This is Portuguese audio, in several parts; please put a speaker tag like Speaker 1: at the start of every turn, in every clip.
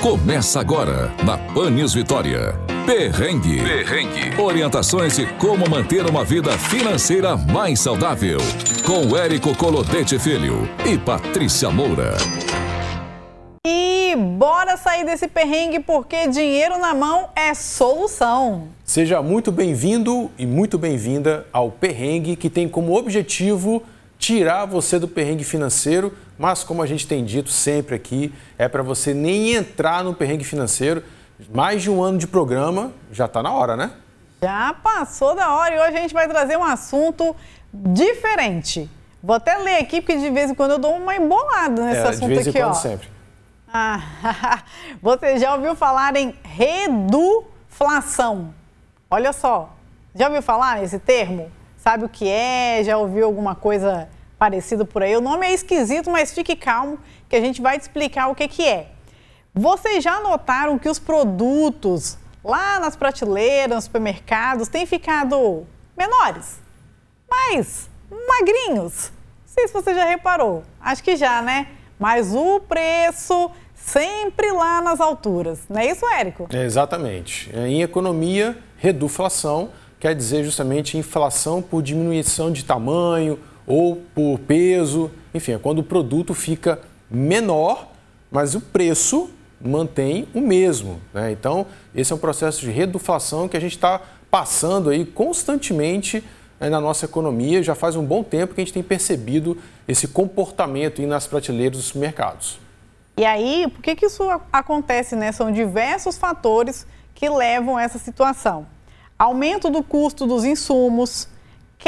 Speaker 1: Começa agora na Pan News Vitória. Perrengue. Perrengue. Orientações de como manter uma vida financeira mais saudável. Com Érico Colodete Filho e Patrícia Moura.
Speaker 2: E bora sair desse perrengue porque dinheiro na mão é solução.
Speaker 3: Seja muito bem-vindo e muito bem-vinda ao Perrengue, que tem como objetivo tirar você do perrengue financeiro, mas como a gente tem dito sempre aqui, é para você nem entrar no perrengue financeiro. Mais de um ano de programa, já está na hora, né?
Speaker 2: Já passou da hora e hoje a gente vai trazer um assunto diferente. Vou até ler aqui, porque de vez em quando eu dou uma embolada nesse
Speaker 3: é,
Speaker 2: assunto
Speaker 3: de vez
Speaker 2: aqui,
Speaker 3: em quando,
Speaker 2: ó.
Speaker 3: sempre.
Speaker 2: Ah, você já ouviu falar em reduflação? Olha só, já ouviu falar nesse termo? Sabe o que é? Já ouviu alguma coisa parecida por aí? O nome é esquisito, mas fique calmo que a gente vai te explicar o que, que é. Vocês já notaram que os produtos lá nas prateleiras, nos supermercados, têm ficado menores, mais magrinhos? Não sei se você já reparou, acho que já, né? Mas o preço sempre lá nas alturas. Não é isso, Érico?
Speaker 3: É, exatamente. Em economia, reduflação quer dizer justamente inflação por diminuição de tamanho ou por peso. Enfim, é quando o produto fica menor, mas o preço mantém o mesmo. Né? Então, esse é um processo de reduflação que a gente está passando aí constantemente né, na nossa economia. Já faz um bom tempo que a gente tem percebido esse comportamento nas prateleiras dos supermercados.
Speaker 2: E aí, por que, que isso acontece? Né? São diversos fatores que levam a essa situação. Aumento do custo dos insumos,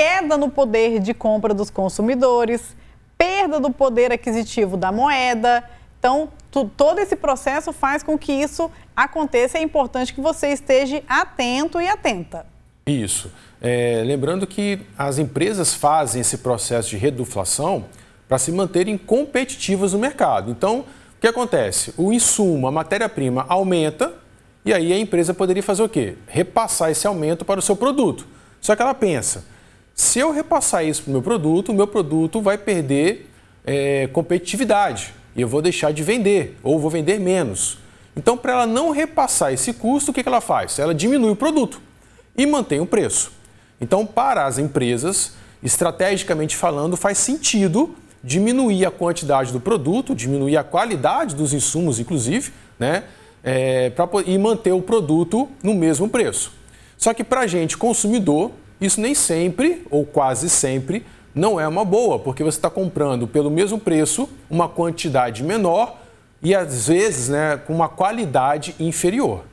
Speaker 2: queda no poder de compra dos consumidores, perda do poder aquisitivo da moeda. Então, todo esse processo faz com que isso aconteça. É importante que você esteja atento e atenta.
Speaker 3: Isso. É, lembrando que as empresas fazem esse processo de reduflação para se manterem competitivas no mercado. Então, o que acontece? O insumo, a matéria-prima aumenta e aí a empresa poderia fazer o quê? Repassar esse aumento para o seu produto. Só que ela pensa, se eu repassar isso para o meu produto, o meu produto vai perder é, competitividade e eu vou deixar de vender ou vou vender menos. Então, para ela não repassar esse custo, o que, que ela faz? Ela diminui o produto e mantém o preço. Então, para as empresas, estrategicamente falando, faz sentido diminuir a quantidade do produto, diminuir a qualidade dos insumos, inclusive, né? É, pra, e manter o produto no mesmo preço. Só que para a gente, consumidor, isso nem sempre, ou quase sempre, não é uma boa, porque você está comprando pelo mesmo preço uma quantidade menor e às vezes né, com uma qualidade inferior.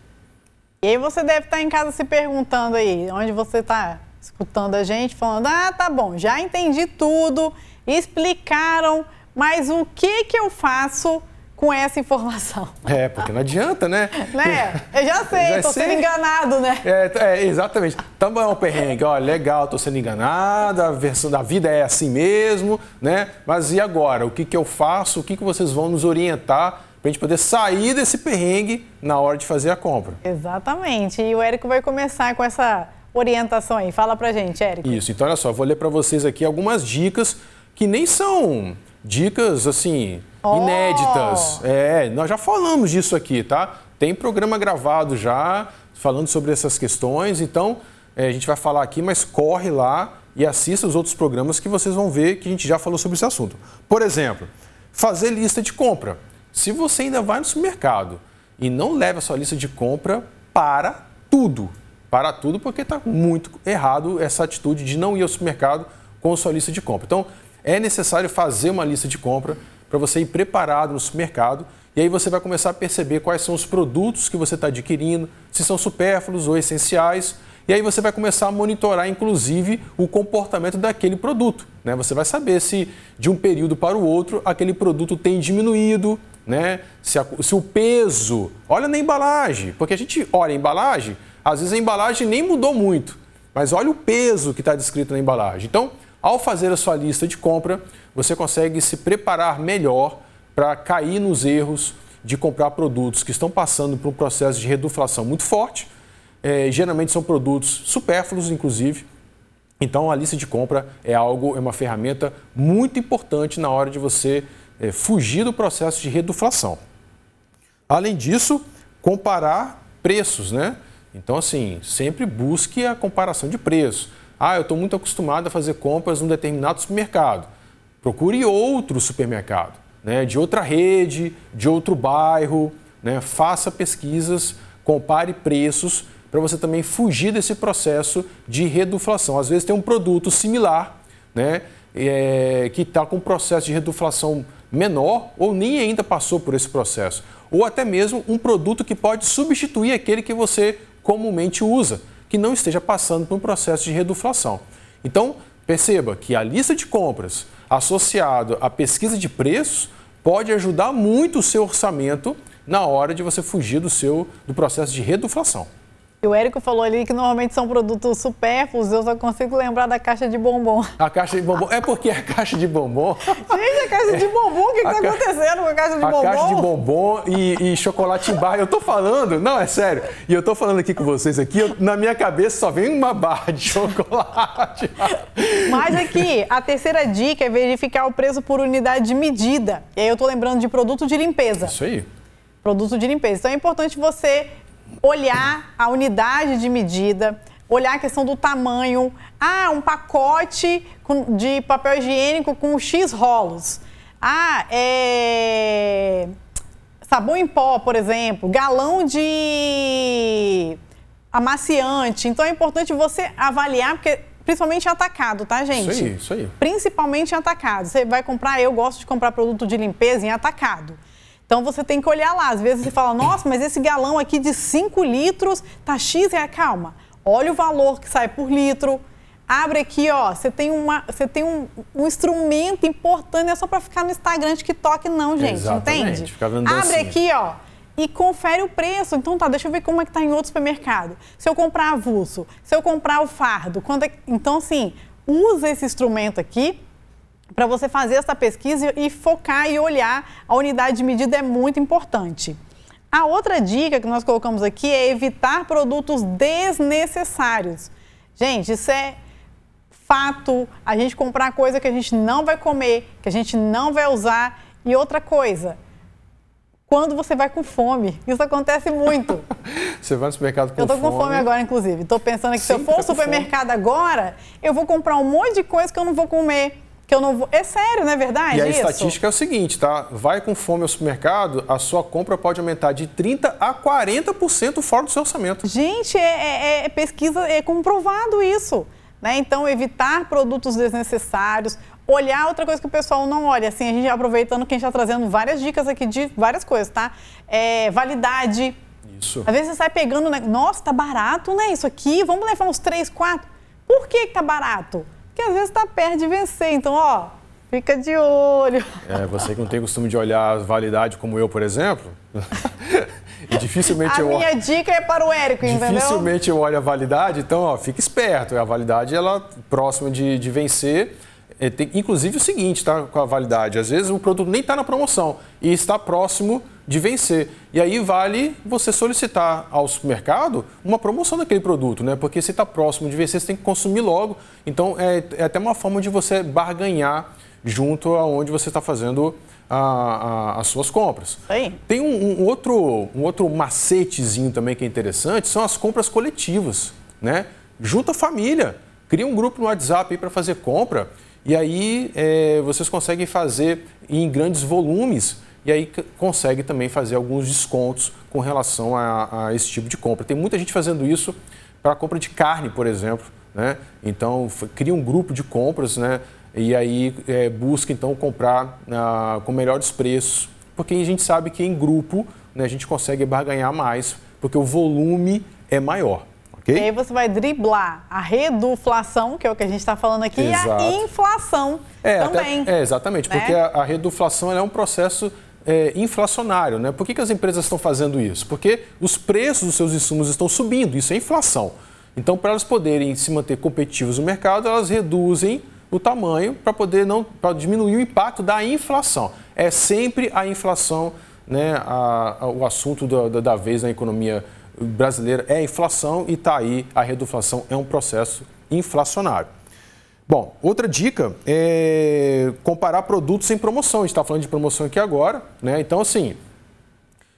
Speaker 2: E aí você deve estar em casa se perguntando aí, onde você está escutando a gente, falando, ah, tá bom, já entendi tudo, explicaram, mas o que, que eu faço com essa informação?
Speaker 3: É, porque não adianta, né?
Speaker 2: né? Eu já sei, já tô sei. sendo enganado, né?
Speaker 3: É, é exatamente. Também é um perrengue, ó, legal, tô sendo enganado, a versão da vida é assim mesmo, né? Mas e agora? O que, que eu faço? O que, que vocês vão nos orientar para a gente poder sair desse perrengue na hora de fazer a compra?
Speaker 2: Exatamente. E o Érico vai começar com essa orientação aí. Fala pra gente, Érico.
Speaker 3: Isso, então olha só, vou ler para vocês aqui algumas dicas que nem são dicas assim oh. inéditas. É, nós já falamos disso aqui, tá? Tem programa gravado já falando sobre essas questões, então é, a gente vai falar aqui, mas corre lá e assista os outros programas que vocês vão ver que a gente já falou sobre esse assunto. Por exemplo, fazer lista de compra. Se você ainda vai no supermercado e não leva a sua lista de compra, para tudo. Para tudo, porque está muito errado essa atitude de não ir ao supermercado com a sua lista de compra. Então, é necessário fazer uma lista de compra para você ir preparado no supermercado e aí você vai começar a perceber quais são os produtos que você está adquirindo, se são supérfluos ou essenciais. E aí você vai começar a monitorar, inclusive, o comportamento daquele produto. Né? Você vai saber se de um período para o outro aquele produto tem diminuído, né? se, a, se o peso. Olha na embalagem, porque a gente olha a embalagem, às vezes a embalagem nem mudou muito, mas olha o peso que está descrito na embalagem. Então, ao fazer a sua lista de compra, você consegue se preparar melhor para cair nos erros de comprar produtos que estão passando por um processo de reduflação muito forte. É, geralmente são produtos supérfluos, inclusive. Então, a lista de compra é algo, é uma ferramenta muito importante na hora de você é, fugir do processo de reduflação. Além disso, comparar preços, né? Então, assim, sempre busque a comparação de preços. Ah, eu estou muito acostumado a fazer compras num determinado supermercado. Procure outro supermercado, né? de outra rede, de outro bairro. Né? Faça pesquisas, compare preços para você também fugir desse processo de reduflação. Às vezes tem um produto similar, né? É, que está com um processo de reduflação menor ou nem ainda passou por esse processo. Ou até mesmo um produto que pode substituir aquele que você comumente usa, que não esteja passando por um processo de reduflação. Então, perceba que a lista de compras associado à pesquisa de preços pode ajudar muito o seu orçamento na hora de você fugir do seu do processo de reduflação.
Speaker 2: O Érico falou ali que normalmente são produtos supérfluos, eu só consigo lembrar da caixa de bombom.
Speaker 3: A caixa de bombom, é porque a caixa de bombom...
Speaker 2: Gente, a caixa de bombom, o que está ca... acontecendo com a caixa de
Speaker 3: a
Speaker 2: bombom?
Speaker 3: A caixa de bombom e, e chocolate barra, eu tô falando, não, é sério, e eu tô falando aqui com vocês aqui, eu, na minha cabeça só vem uma barra de chocolate.
Speaker 2: Mas aqui, a terceira dica é verificar o preço por unidade de medida. E aí eu tô lembrando de produto de limpeza.
Speaker 3: Isso aí.
Speaker 2: Produto de limpeza. Então é importante você olhar a unidade de medida, olhar a questão do tamanho. Ah, um pacote de papel higiênico com X rolos. Ah, é... sabão em pó, por exemplo, galão de amaciante. Então é importante você avaliar, porque principalmente atacado, tá, gente?
Speaker 3: Isso aí, isso aí.
Speaker 2: Principalmente atacado. Você vai comprar, eu gosto de comprar produto de limpeza em atacado. Então você tem que olhar lá. Às vezes você fala, nossa, mas esse galão aqui de 5 litros tá X reais. Calma. Olha o valor que sai por litro. Abre aqui, ó. Você tem, uma, você tem um, um instrumento importante, não é só para ficar no Instagram, TikTok, não, gente.
Speaker 3: Exatamente.
Speaker 2: Entende?
Speaker 3: Fica vendo
Speaker 2: Abre
Speaker 3: dancinha.
Speaker 2: aqui, ó. E confere o preço. Então tá, deixa eu ver como é que tá em outro supermercado. Se eu comprar avulso, se eu comprar o fardo, quanto é... Então, assim, usa esse instrumento aqui para você fazer essa pesquisa e focar e olhar a unidade de medida é muito importante. A outra dica que nós colocamos aqui é evitar produtos desnecessários. Gente, isso é fato. A gente comprar coisa que a gente não vai comer, que a gente não vai usar. E outra coisa, quando você vai com fome. Isso acontece muito.
Speaker 3: você vai no supermercado com
Speaker 2: fome. Eu tô com
Speaker 3: fome,
Speaker 2: fome agora, inclusive. Estou pensando que Sempre se eu for ao supermercado agora, eu vou comprar um monte de coisa que eu não vou comer que eu não vou. É sério, não é verdade?
Speaker 3: E a
Speaker 2: isso?
Speaker 3: estatística é o seguinte, tá? Vai com fome ao supermercado, a sua compra pode aumentar de 30% a 40% fora do seu orçamento.
Speaker 2: Gente, é, é, é pesquisa, é comprovado isso. Né? Então, evitar produtos desnecessários, olhar outra coisa que o pessoal não olha. Assim, a gente aproveitando que a gente está trazendo várias dicas aqui de várias coisas, tá? É, validade.
Speaker 3: Isso.
Speaker 2: Às vezes você sai pegando, né? nossa, tá barato, né? Isso aqui, vamos levar uns 3, 4. Por que, que tá barato? Que às vezes está perto de vencer. Então, ó, fica de olho.
Speaker 3: É, você que não tem costume de olhar a validade como eu, por exemplo. e dificilmente
Speaker 2: a
Speaker 3: eu
Speaker 2: minha dica é para o Érico,
Speaker 3: entendeu? Dificilmente eu olho a validade, então, ó, fica esperto. A validade, ela próxima de, de vencer. É, tem, inclusive o seguinte, tá? Com a validade. Às vezes o produto nem está na promoção e está próximo de vencer. E aí vale você solicitar ao supermercado uma promoção daquele produto, né? Porque se está próximo de vencer, você tem que consumir logo. Então é, é até uma forma de você barganhar junto aonde você está fazendo a, a, as suas compras.
Speaker 2: Aí.
Speaker 3: Tem um, um, outro, um outro macetezinho também que é interessante, são as compras coletivas, né? Junta a família, cria um grupo no WhatsApp para fazer compra e aí é, vocês conseguem fazer em grandes volumes e aí consegue também fazer alguns descontos com relação a, a esse tipo de compra. Tem muita gente fazendo isso para compra de carne, por exemplo. Né? Então, cria um grupo de compras né? e aí é, busca então comprar ah, com melhores preços, porque a gente sabe que em grupo né, a gente consegue barganhar mais, porque o volume é maior. Okay?
Speaker 2: E aí você vai driblar a reduflação, que é o que a gente está falando aqui, Exato. e a inflação é, também.
Speaker 3: Até, é, exatamente, né? porque a, a reduflação é um processo é, inflacionário. Né? Por que, que as empresas estão fazendo isso? Porque os preços dos seus insumos estão subindo, isso é inflação. Então, para elas poderem se manter competitivos no mercado, elas reduzem o tamanho para poder não para diminuir o impacto da inflação. É sempre a inflação, né, a, a, o assunto da, da, da vez na economia brasileira é a inflação e está aí a reduflação é um processo inflacionário. Bom, outra dica é comparar produtos em promoção. A gente está falando de promoção aqui agora, né? Então, assim,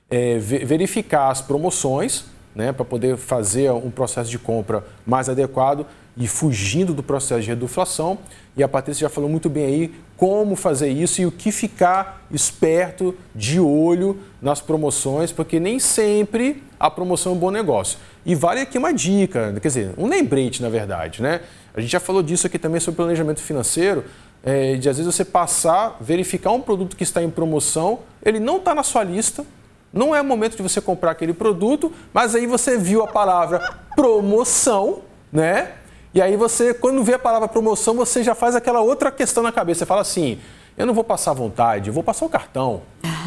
Speaker 3: é, verificar as promoções, né, para poder fazer um processo de compra mais adequado e fugindo do processo de reduflação. E a Patrícia já falou muito bem aí como fazer isso e o que ficar esperto, de olho nas promoções, porque nem sempre a promoção é um bom negócio. E vale aqui uma dica, quer dizer, um lembrete, na verdade, né? A gente já falou disso aqui também sobre planejamento financeiro, é, de às vezes você passar, verificar um produto que está em promoção, ele não está na sua lista, não é momento de você comprar aquele produto, mas aí você viu a palavra promoção, né? E aí você, quando vê a palavra promoção, você já faz aquela outra questão na cabeça. Você fala assim, eu não vou passar vontade, eu vou passar o cartão,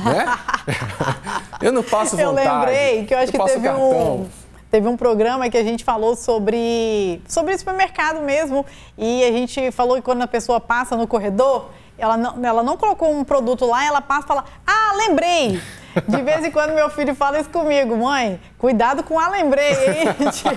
Speaker 3: né? eu não passo vontade.
Speaker 2: Eu lembrei que eu acho eu que teve um, teve um programa que a gente falou sobre, sobre supermercado mesmo. E a gente falou que quando a pessoa passa no corredor, ela não, ela não colocou um produto lá, ela passa e fala, ah, lembrei! De vez em quando meu filho fala isso comigo, mãe, cuidado com a lembrei, hein?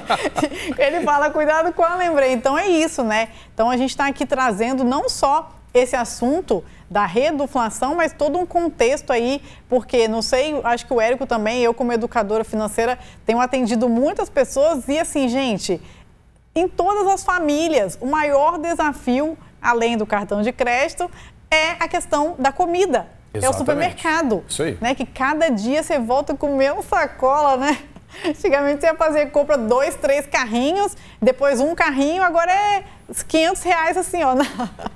Speaker 2: Ele fala, cuidado com a lembrei. Então é isso, né? Então a gente está aqui trazendo não só esse assunto da reduflação, mas todo um contexto aí, porque não sei, acho que o Érico também, eu como educadora financeira, tenho atendido muitas pessoas e assim, gente, em todas as famílias, o maior desafio, além do cartão de crédito, é a questão da comida. Exatamente. É o supermercado. Isso aí. Né? Que cada dia você volta com menos sacola, né? Antigamente você ia fazer compra dois, três carrinhos, depois um carrinho, agora é 500 reais assim, ó, na,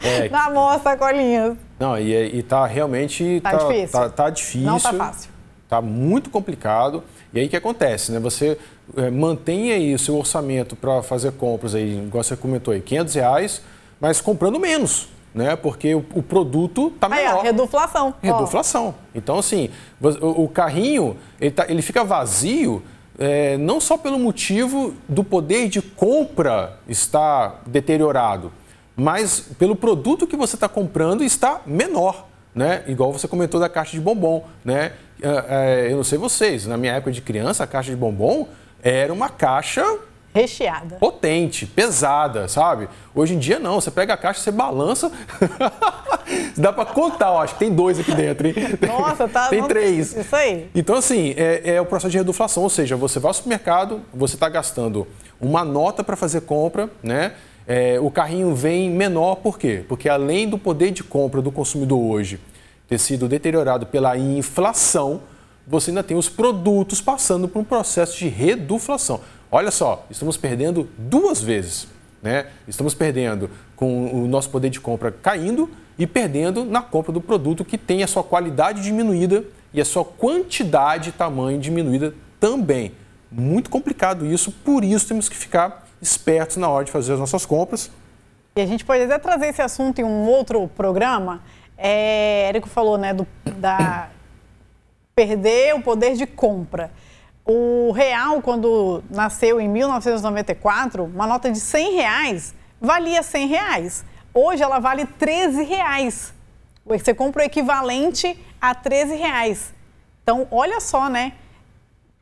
Speaker 2: é, na mão sacolinhas.
Speaker 3: Não, e, e tá realmente...
Speaker 2: Tá, tá difícil.
Speaker 3: Tá, tá, difícil.
Speaker 2: Não tá fácil.
Speaker 3: Tá muito complicado. E aí o que acontece, né? Você é, mantém aí o seu orçamento para fazer compras aí, igual você comentou aí, 500 reais, mas comprando menos né? Porque o, o produto está menor.
Speaker 2: Aí, ó, reduflação.
Speaker 3: Reduflação. Então, assim, o, o carrinho, ele, tá, ele fica vazio é, não só pelo motivo do poder de compra estar deteriorado, mas pelo produto que você está comprando está menor. Né? Igual você comentou da caixa de bombom. Né? É, é, eu não sei vocês, na minha época de criança, a caixa de bombom era uma caixa
Speaker 2: Recheada.
Speaker 3: Potente, pesada, sabe? Hoje em dia não, você pega a caixa, você balança. Dá para contar, ó, acho que tem dois aqui dentro, hein?
Speaker 2: Nossa, tá.
Speaker 3: tem três.
Speaker 2: Isso aí.
Speaker 3: Então, assim, é, é o processo de reduflação, ou seja, você vai ao supermercado, você está gastando uma nota para fazer compra, né? É, o carrinho vem menor, por quê? Porque além do poder de compra do consumidor hoje ter sido deteriorado pela inflação, você ainda tem os produtos passando por um processo de reduflação. Olha só, estamos perdendo duas vezes. Né? Estamos perdendo com o nosso poder de compra caindo e perdendo na compra do produto que tem a sua qualidade diminuída e a sua quantidade e tamanho diminuída também. Muito complicado isso, por isso temos que ficar espertos na hora de fazer as nossas compras.
Speaker 2: E a gente pode até trazer esse assunto em um outro programa. É, Érico falou, né, do, da perder o poder de compra. O real, quando nasceu em 1994, uma nota de 100 reais valia 100 reais. Hoje ela vale 13 reais. Você compra o equivalente a 13 reais. Então, olha só, né?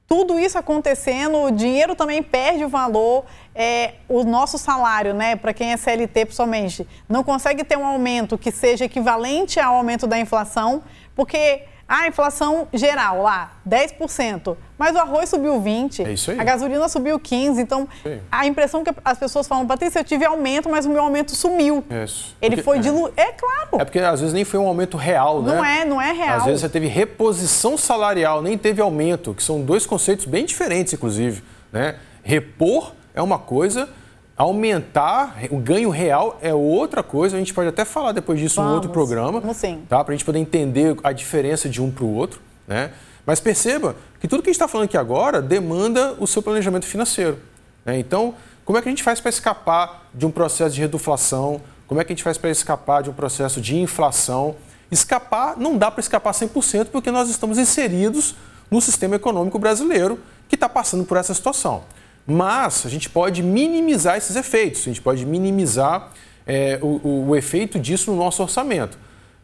Speaker 2: Tudo isso acontecendo, o dinheiro também perde o valor, é, o nosso salário, né, para quem é CLT principalmente, não consegue ter um aumento que seja equivalente ao aumento da inflação, porque a inflação geral lá, 10%, mas o arroz subiu 20%,
Speaker 3: é isso aí.
Speaker 2: a gasolina subiu 15%. Então, a impressão que as pessoas falam, Patrícia, eu tive aumento, mas o meu aumento sumiu.
Speaker 3: Isso.
Speaker 2: Ele porque, foi diluído. É. é claro.
Speaker 3: É porque às vezes nem foi um aumento real,
Speaker 2: né?
Speaker 3: Não
Speaker 2: é, não é real.
Speaker 3: Às vezes você teve reposição salarial, nem teve aumento, que são dois conceitos bem diferentes, inclusive. Né? Repor é uma coisa Aumentar o ganho real é outra coisa, a gente pode até falar depois disso
Speaker 2: vamos,
Speaker 3: em outro programa.
Speaker 2: Vamos sim.
Speaker 3: Tá? Para a gente poder entender a diferença de um para o outro. Né? Mas perceba que tudo que a gente está falando aqui agora demanda o seu planejamento financeiro. Né? Então, como é que a gente faz para escapar de um processo de reduflação? Como é que a gente faz para escapar de um processo de inflação? Escapar, não dá para escapar 100% porque nós estamos inseridos no sistema econômico brasileiro que está passando por essa situação. Mas a gente pode minimizar esses efeitos, a gente pode minimizar é, o, o efeito disso no nosso orçamento.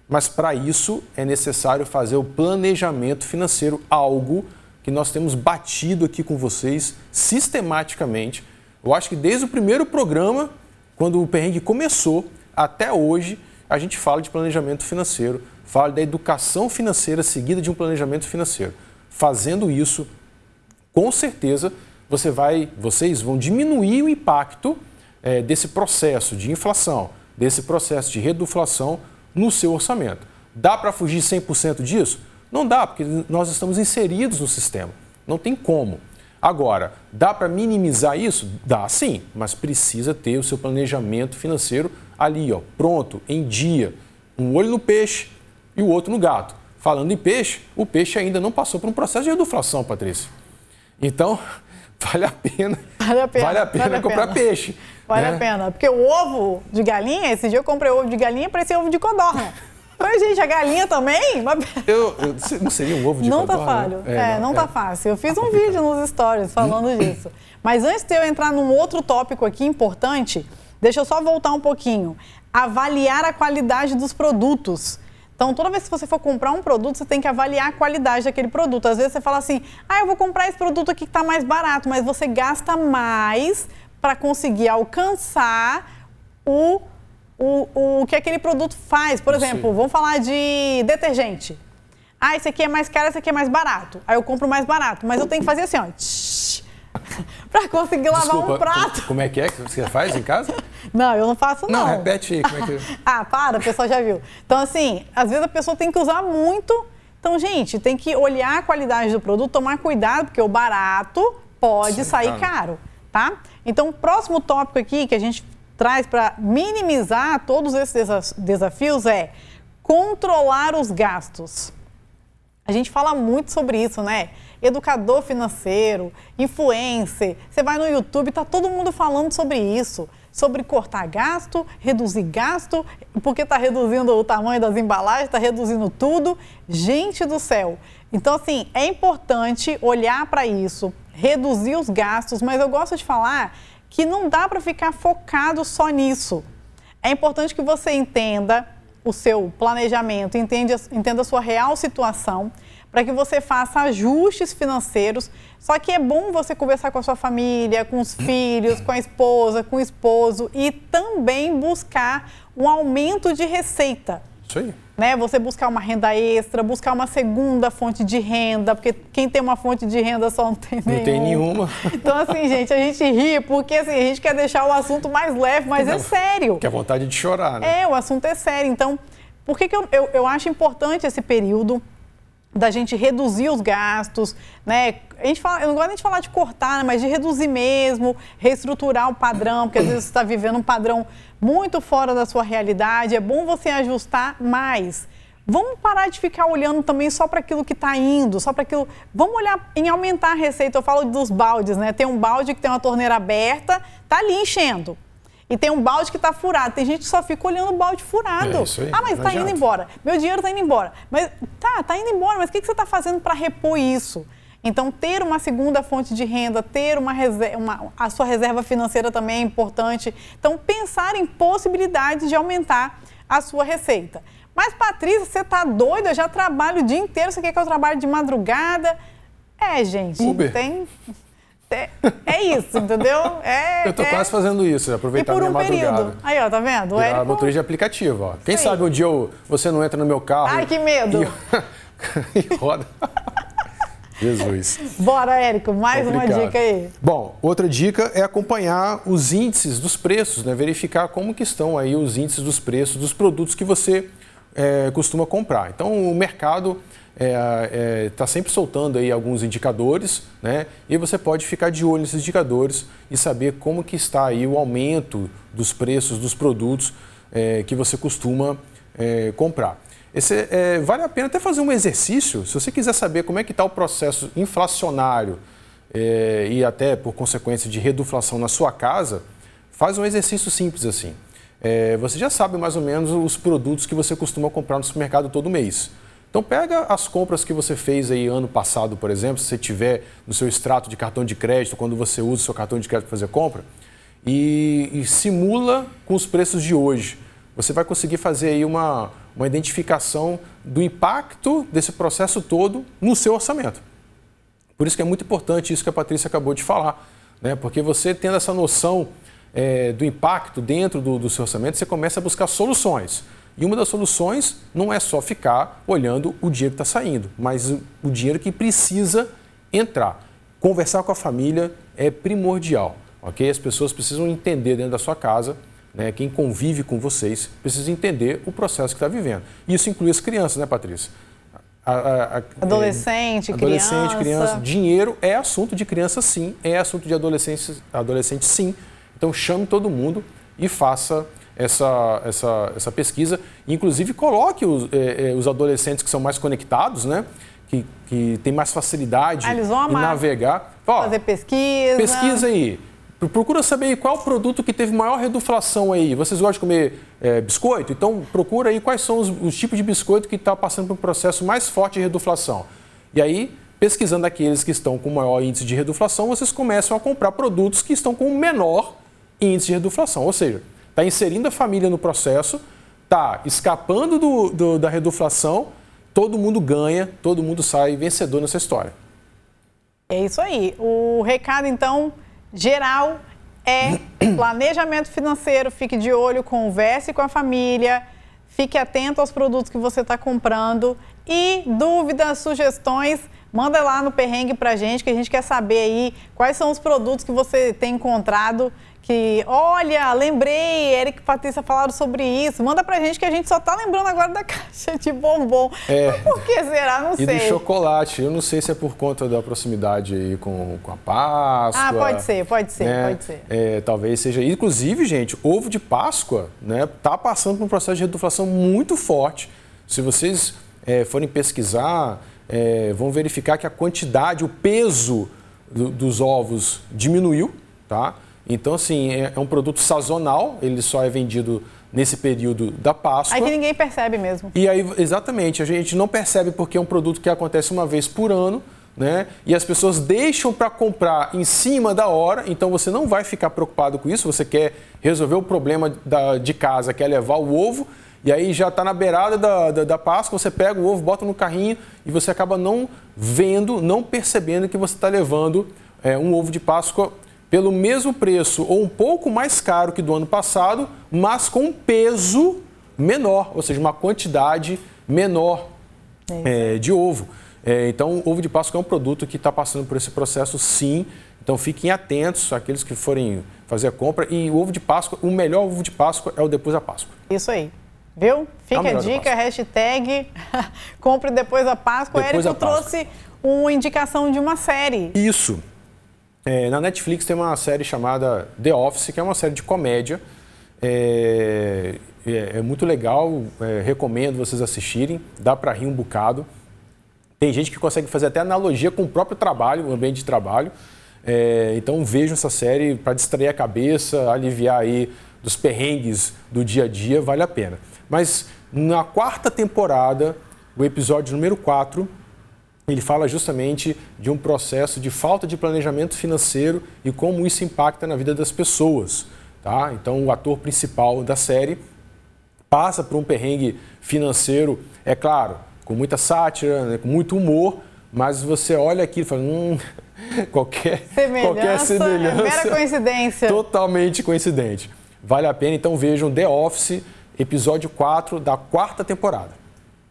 Speaker 3: Mas para isso é necessário fazer o planejamento financeiro, algo que nós temos batido aqui com vocês sistematicamente. Eu acho que desde o primeiro programa, quando o Perrengue começou, até hoje, a gente fala de planejamento financeiro, fala da educação financeira seguida de um planejamento financeiro. Fazendo isso, com certeza você vai, vocês vão diminuir o impacto é, desse processo de inflação, desse processo de reduflação no seu orçamento. Dá para fugir 100% disso? Não dá, porque nós estamos inseridos no sistema. Não tem como. Agora, dá para minimizar isso? Dá sim, mas precisa ter o seu planejamento financeiro ali, ó, pronto, em dia. Um olho no peixe e o outro no gato. Falando em peixe, o peixe ainda não passou por um processo de reduflação, Patrícia. Então, vale a pena, vale a pena, vale a pena vale comprar pena. peixe.
Speaker 2: Vale né? a pena. Porque o ovo de galinha, esse dia eu comprei ovo de galinha, parecia ovo de codorna. Mas, gente, a galinha também?
Speaker 3: Eu, eu, não seria um ovo de
Speaker 2: Não
Speaker 3: tá
Speaker 2: falho. É, é, não, não tá é. fácil. Eu fiz um vídeo nos stories falando disso. Mas antes de eu entrar num outro tópico aqui importante, deixa eu só voltar um pouquinho. Avaliar a qualidade dos produtos. Então, toda vez que você for comprar um produto, você tem que avaliar a qualidade daquele produto. Às vezes você fala assim, ah, eu vou comprar esse produto aqui que está mais barato, mas você gasta mais para conseguir alcançar o o, o que aquele produto faz. Por exemplo, Sim. vamos falar de detergente. Ah, esse aqui é mais caro, esse aqui é mais barato. Aí eu compro mais barato. Mas eu tenho que fazer assim, ó. para conseguir lavar Desculpa, um prato.
Speaker 3: Como é que é que você faz em casa?
Speaker 2: Não, eu não faço não.
Speaker 3: Não, repete aí como é que...
Speaker 2: ah, para, o pessoal já viu. Então, assim, às vezes a pessoa tem que usar muito. Então, gente, tem que olhar a qualidade do produto, tomar cuidado, porque o barato pode Sim, sair caro, tá? Então, o próximo tópico aqui que a gente traz para minimizar todos esses desafios é controlar os gastos. A gente fala muito sobre isso, né? Educador financeiro, influencer. Você vai no YouTube, tá todo mundo falando sobre isso, sobre cortar gasto, reduzir gasto, porque está reduzindo o tamanho das embalagens, está reduzindo tudo. Gente do céu. Então, assim, é importante olhar para isso, reduzir os gastos, mas eu gosto de falar que não dá para ficar focado só nisso. É importante que você entenda o seu planejamento, entenda, a sua real situação, para que você faça ajustes financeiros. Só que é bom você conversar com a sua família, com os filhos, com a esposa, com o esposo e também buscar um aumento de receita.
Speaker 3: Isso aí
Speaker 2: né? Você buscar uma renda extra, buscar uma segunda fonte de renda, porque quem tem uma fonte de renda só não tem nenhuma.
Speaker 3: Não tem nenhuma.
Speaker 2: Então, assim, gente, a gente ri porque assim, a gente quer deixar o assunto mais leve, mas é sério.
Speaker 3: Que é vontade de chorar, né?
Speaker 2: É, o assunto é sério. Então, por que, que eu, eu, eu acho importante esse período? Da gente reduzir os gastos, né? A gente fala, eu não gosto nem de falar de cortar, né? mas de reduzir mesmo, reestruturar o padrão, porque às vezes você está vivendo um padrão muito fora da sua realidade. É bom você ajustar mais. Vamos parar de ficar olhando também só para aquilo que está indo, só para aquilo. Vamos olhar em aumentar a receita. Eu falo dos baldes, né? Tem um balde que tem uma torneira aberta, tá ali enchendo. E tem um balde que está furado. Tem gente que só fica olhando o balde furado. É
Speaker 3: isso aí,
Speaker 2: ah, mas está indo embora. Meu dinheiro está indo embora. Mas tá, está indo embora. Mas o que, que você está fazendo para repor isso? Então, ter uma segunda fonte de renda, ter uma, reserva, uma, a sua reserva financeira também é importante. Então, pensar em possibilidades de aumentar a sua receita. Mas, Patrícia, você está doida? Eu já trabalho o dia inteiro. Você quer que eu trabalhe de madrugada? É, gente.
Speaker 3: Uber.
Speaker 2: Tem. É, é isso, entendeu? É,
Speaker 3: eu tô é... quase fazendo isso, aproveitar e por um minha período. madrugada.
Speaker 2: Aí, ó, tá vendo? O
Speaker 3: Érico... motorista de aplicativo, ó. Quem sabe um dia eu, você não entra no meu carro.
Speaker 2: Ai, que medo!
Speaker 3: E, e roda. Jesus.
Speaker 2: Bora, Érico, mais Complicado. uma dica aí.
Speaker 3: Bom, outra dica é acompanhar os índices dos preços, né? verificar como que estão aí os índices dos preços dos produtos que você é, costuma comprar. Então, o mercado está é, é, tá sempre soltando aí alguns indicadores, né? E você pode ficar de olho nesses indicadores e saber como que está aí o aumento dos preços dos produtos é, que você costuma é, comprar. Esse, é, vale a pena até fazer um exercício, se você quiser saber como é que está o processo inflacionário é, e até por consequência de reduflação na sua casa, faz um exercício simples assim. Você já sabe mais ou menos os produtos que você costuma comprar no supermercado todo mês. Então pega as compras que você fez aí ano passado, por exemplo, se você tiver no seu extrato de cartão de crédito, quando você usa o seu cartão de crédito para fazer compra, e, e simula com os preços de hoje. Você vai conseguir fazer aí uma, uma identificação do impacto desse processo todo no seu orçamento. Por isso que é muito importante isso que a Patrícia acabou de falar, né? porque você tendo essa noção é, do impacto dentro do, do seu orçamento, você começa a buscar soluções. E uma das soluções não é só ficar olhando o dinheiro que está saindo, mas o dinheiro que precisa entrar. Conversar com a família é primordial, ok? As pessoas precisam entender dentro da sua casa, né, quem convive com vocês, precisa entender o processo que está vivendo. Isso inclui as crianças, né, Patrícia?
Speaker 2: A, a, a, adolescente, é,
Speaker 3: adolescente, criança. criança. Dinheiro é assunto de criança, sim. É assunto de adolescente, adolescente, sim. Então chame todo mundo e faça essa, essa, essa pesquisa. Inclusive coloque os, é, é, os adolescentes que são mais conectados, né? Que, que têm mais facilidade
Speaker 2: ah,
Speaker 3: em navegar.
Speaker 2: Ó, fazer pesquisa.
Speaker 3: Pesquisa aí. Procura saber qual o produto que teve maior reduflação aí. Vocês gostam de comer é, biscoito? Então procura aí quais são os, os tipos de biscoito que está passando por um processo mais forte de reduflação. E aí, pesquisando aqueles que estão com maior índice de reduflação, vocês começam a comprar produtos que estão com menor índice de reduflação. Ou seja, está inserindo a família no processo, está escapando do, do, da reduflação, todo mundo ganha, todo mundo sai vencedor nessa história.
Speaker 2: É isso aí. O recado, então, geral é planejamento financeiro, fique de olho, converse com a família, fique atento aos produtos que você está comprando e dúvidas, sugestões, manda lá no perrengue para a gente que a gente quer saber aí quais são os produtos que você tem encontrado que, olha, lembrei, Eric e Patrícia falaram sobre isso. Manda pra gente que a gente só tá lembrando agora da caixa de bombom. É. Mas por que será? Não
Speaker 3: e
Speaker 2: sei.
Speaker 3: E do chocolate. Eu não sei se é por conta da proximidade aí com, com a Páscoa.
Speaker 2: Ah, pode ser, pode ser, né? pode ser.
Speaker 3: É, talvez seja. Inclusive, gente, ovo de Páscoa, né, tá passando por um processo de reduflação muito forte. Se vocês é, forem pesquisar, é, vão verificar que a quantidade, o peso do, dos ovos diminuiu, tá? Então, assim, é, é um produto sazonal, ele só é vendido nesse período da Páscoa.
Speaker 2: Aí que ninguém percebe mesmo.
Speaker 3: E aí, exatamente, a gente não percebe porque é um produto que acontece uma vez por ano, né? E as pessoas deixam para comprar em cima da hora, então você não vai ficar preocupado com isso, você quer resolver o problema da, de casa, quer levar o ovo, e aí já está na beirada da, da, da, Páscoa, você pega o ovo, bota no carrinho e você acaba não vendo, não percebendo que você está levando é, um ovo de Páscoa pelo mesmo preço ou um pouco mais caro que do ano passado, mas com um peso menor, ou seja, uma quantidade menor é, de ovo. É, então, o ovo de Páscoa é um produto que está passando por esse processo, sim. Então, fiquem atentos, aqueles que forem fazer a compra. E o ovo de Páscoa, o melhor ovo de Páscoa é o depois da Páscoa.
Speaker 2: Isso aí. Viu? Fica é a dica, hashtag compre depois da Páscoa. Depois Érico trouxe uma indicação de uma série.
Speaker 3: Isso. É, na Netflix tem uma série chamada The Office, que é uma série de comédia. É, é, é muito legal, é, recomendo vocês assistirem, dá para rir um bocado. Tem gente que consegue fazer até analogia com o próprio trabalho, o ambiente de trabalho. É, então vejam essa série para distrair a cabeça, aliviar aí dos perrengues do dia a dia, vale a pena. Mas na quarta temporada, o episódio número 4, ele fala justamente de um processo de falta de planejamento financeiro e como isso impacta na vida das pessoas. Tá? Então, o ator principal da série passa por um perrengue financeiro, é claro, com muita sátira, né, com muito humor, mas você olha aqui e fala, hum, qualquer semelhança, qualquer semelhança
Speaker 2: é mera coincidência.
Speaker 3: Totalmente coincidente. Vale a pena, então vejam The Office, episódio 4 da quarta temporada.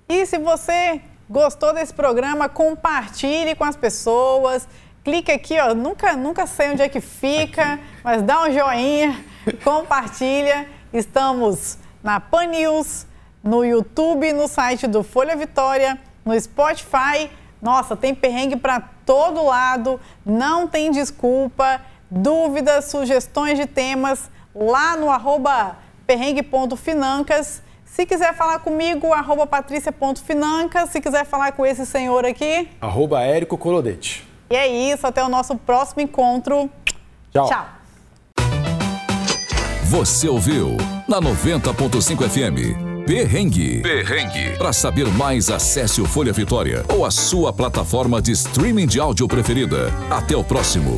Speaker 2: E se você Gostou desse programa? Compartilhe com as pessoas. Clique aqui, ó. Nunca, nunca sei onde é que fica, mas dá um joinha, compartilha. Estamos na Pan News, no YouTube, no site do Folha Vitória, no Spotify. Nossa, tem perrengue para todo lado, não tem desculpa. Dúvidas, sugestões de temas lá no arroba perrengue.financas. Se quiser falar comigo, arroba patrícia.financas. Se quiser falar com esse senhor aqui...
Speaker 3: Arroba Érico Colodete.
Speaker 2: E é isso, até o nosso próximo encontro.
Speaker 3: Tchau.
Speaker 2: Tchau.
Speaker 1: Você ouviu na 90.5 FM. Perrengue. Perrengue. Para saber mais, acesse o Folha Vitória ou a sua plataforma de streaming de áudio preferida. Até o próximo.